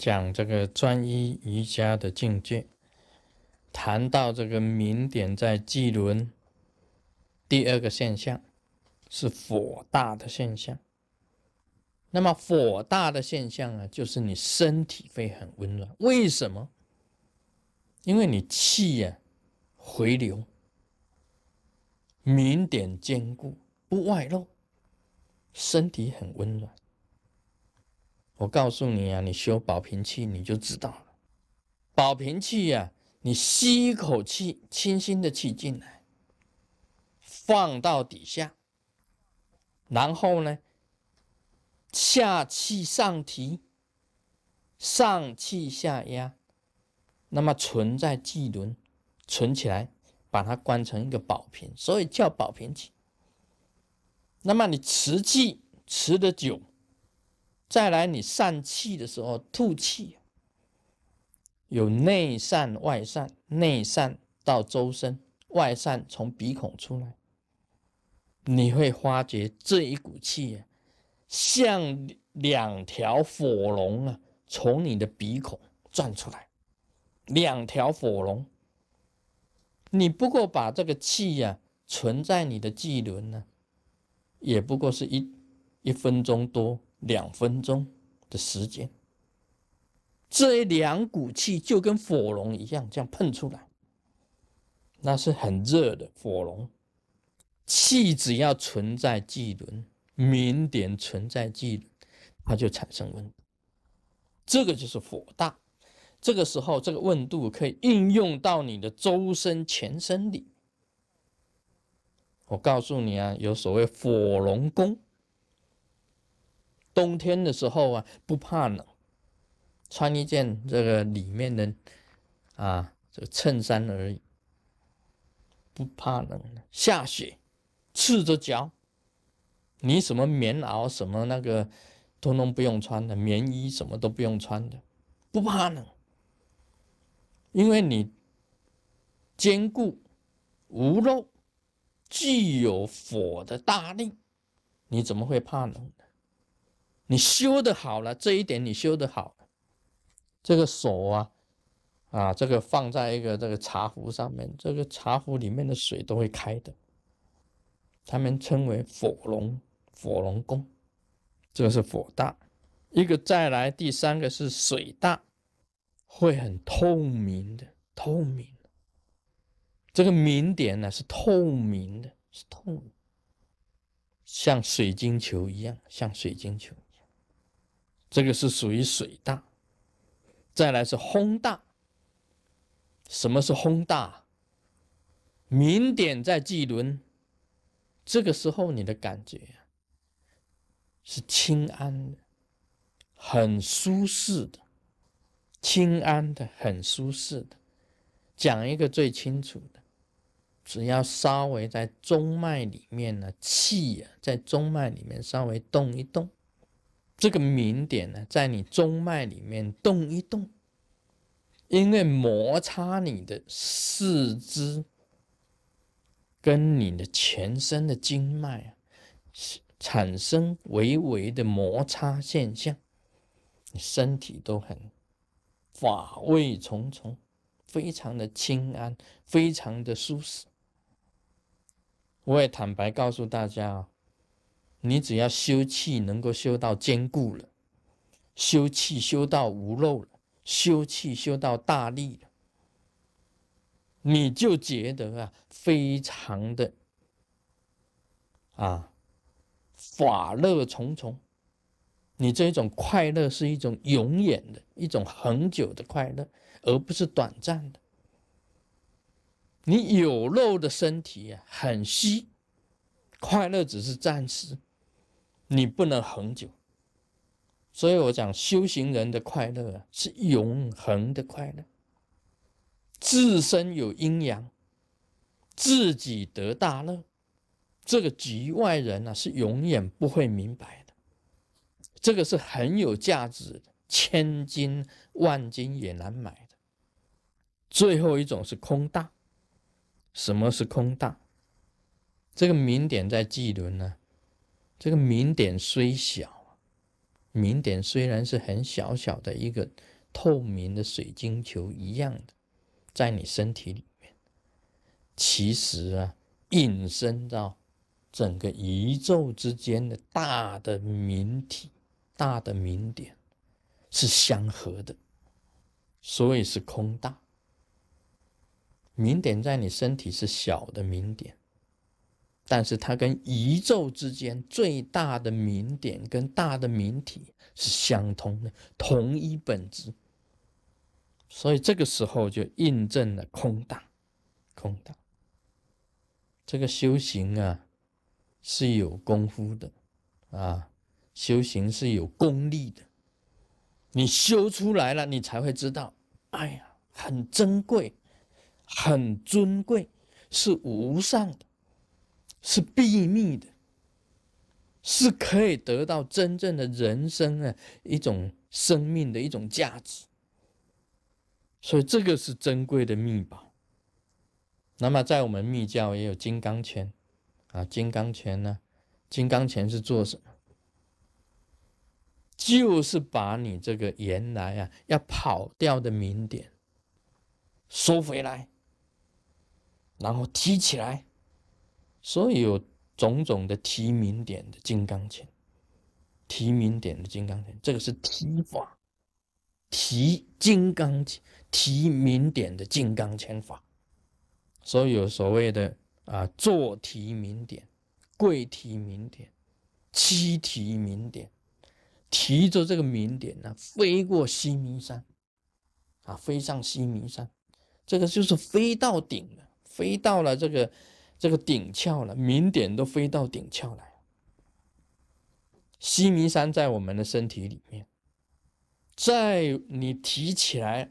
讲这个专一瑜伽的境界，谈到这个明点在际轮，第二个现象是火大的现象。那么火大的现象啊，就是你身体会很温暖。为什么？因为你气呀回流，明点坚固，不外露，身体很温暖。我告诉你啊，你修保平气你就知道了。保平气呀，你吸一口气，清新的气进来，放到底下，然后呢，下气上提，上气下压，那么存在气轮，存起来，把它关成一个保平，所以叫保平气。那么你持气持的久。再来，你散气的时候吐气，有内散外散，内散到周身，外散从鼻孔出来，你会发觉这一股气啊，像两条火龙啊，从你的鼻孔转出来，两条火龙。你不过把这个气呀存在你的气轮呢，也不过是一一分钟多。两分钟的时间，这两股气就跟火龙一样，这样喷出来，那是很热的火龙。气只要存在气轮，明点存在气轮，它就产生温度。这个就是火大。这个时候，这个温度可以应用到你的周身、全身里。我告诉你啊，有所谓火龙功。冬天的时候啊，不怕冷，穿一件这个里面的啊这个衬衫而已，不怕冷。下雪，赤着脚，你什么棉袄什么那个，通通不用穿的，棉衣什么都不用穿的，不怕冷，因为你坚固无肉，具有火的大力，你怎么会怕冷呢？你修的好了，这一点你修的好，这个手啊，啊，这个放在一个这个茶壶上面，这个茶壶里面的水都会开的，他们称为火龙火龙功，这个是火大。一个再来第三个是水大，会很透明的，透明。这个明点呢是透明的，是透，像水晶球一样，像水晶球。这个是属于水大，再来是轰大。什么是轰大？明点在季轮，这个时候你的感觉是清安的，很舒适的，清安的，很舒适的。讲一个最清楚的，只要稍微在中脉里面呢，气啊，在中脉里面稍微动一动。这个明点呢，在你中脉里面动一动，因为摩擦你的四肢跟你的全身的经脉啊，产生微微的摩擦现象，你身体都很法味重重，非常的清安，非常的舒适。我也坦白告诉大家啊。你只要修气能够修到坚固了，修气修到无漏了，修气修到大力了，你就觉得啊，非常的啊，法乐重重。你这一种快乐是一种永远的一种恒久的快乐，而不是短暂的。你有肉的身体啊，很虚，快乐只是暂时。你不能恒久，所以我讲修行人的快乐啊，是永恒的快乐。自身有阴阳，自己得大乐，这个局外人呢是永远不会明白的。这个是很有价值的，千金万金也难买的。最后一种是空大，什么是空大？这个明点在纪轮呢？这个明点虽小，明点虽然是很小小的一个透明的水晶球一样的，在你身体里面，其实啊，引申到整个宇宙之间的大的明体、大的明点是相合的，所以是空大。明点在你身体是小的明点。但是它跟宇宙之间最大的明点跟大的明体是相通的，同一本质。所以这个时候就印证了空大，空大。这个修行啊是有功夫的啊，修行是有功力的。你修出来了，你才会知道，哎呀，很珍贵，很尊贵，是无上的。是秘密的，是可以得到真正的人生啊，一种生命的一种价值。所以这个是珍贵的秘宝。那么在我们密教也有金刚圈啊，金刚圈呢，金刚圈是做什么？就是把你这个原来啊要跑掉的名点收回来，然后提起来。所以有种种的提名点的金刚拳，提名点的金刚拳，这个是提法，提金刚提名点的金刚拳法。所以有所谓的啊，坐提名点、跪提名点、七提名点，提着这个名点呢，飞过西弥山，啊，飞上西弥山，这个就是飞到顶了，飞到了这个。这个顶窍了，明点都飞到顶窍来。西弥山在我们的身体里面，在你提起来，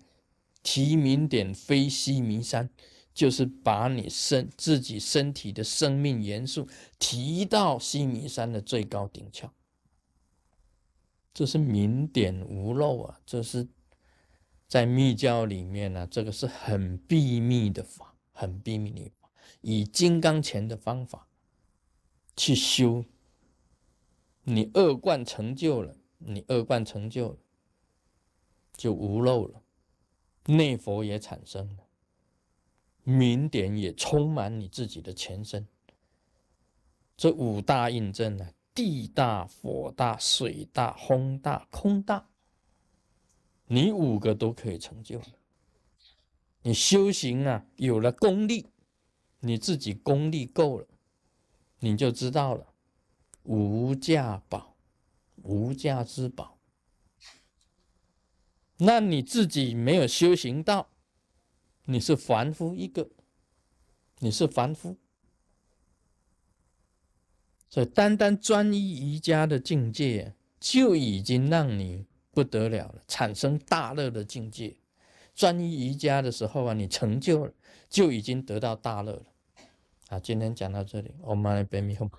提明点飞西弥山，就是把你身自己身体的生命元素提到西弥山的最高顶窍。这是明点无漏啊！这是在密教里面呢，这个是很秘密的法，很秘密的。以金刚拳的方法去修，你恶贯成就了，你恶贯成就了，就无漏了，内佛也产生了，明点也充满你自己的全身。这五大印证呢，地大、火大、水大、风大、空大，你五个都可以成就了。你修行啊，有了功力。你自己功力够了，你就知道了，无价宝，无价之宝。那你自己没有修行到，你是凡夫一个，你是凡夫。所以，单单专一瑜伽的境界，就已经让你不得了了，产生大乐的境界。专一瑜伽的时候啊，你成就了，就已经得到大乐了。啊，今天讲到这里，我们来别迷糊。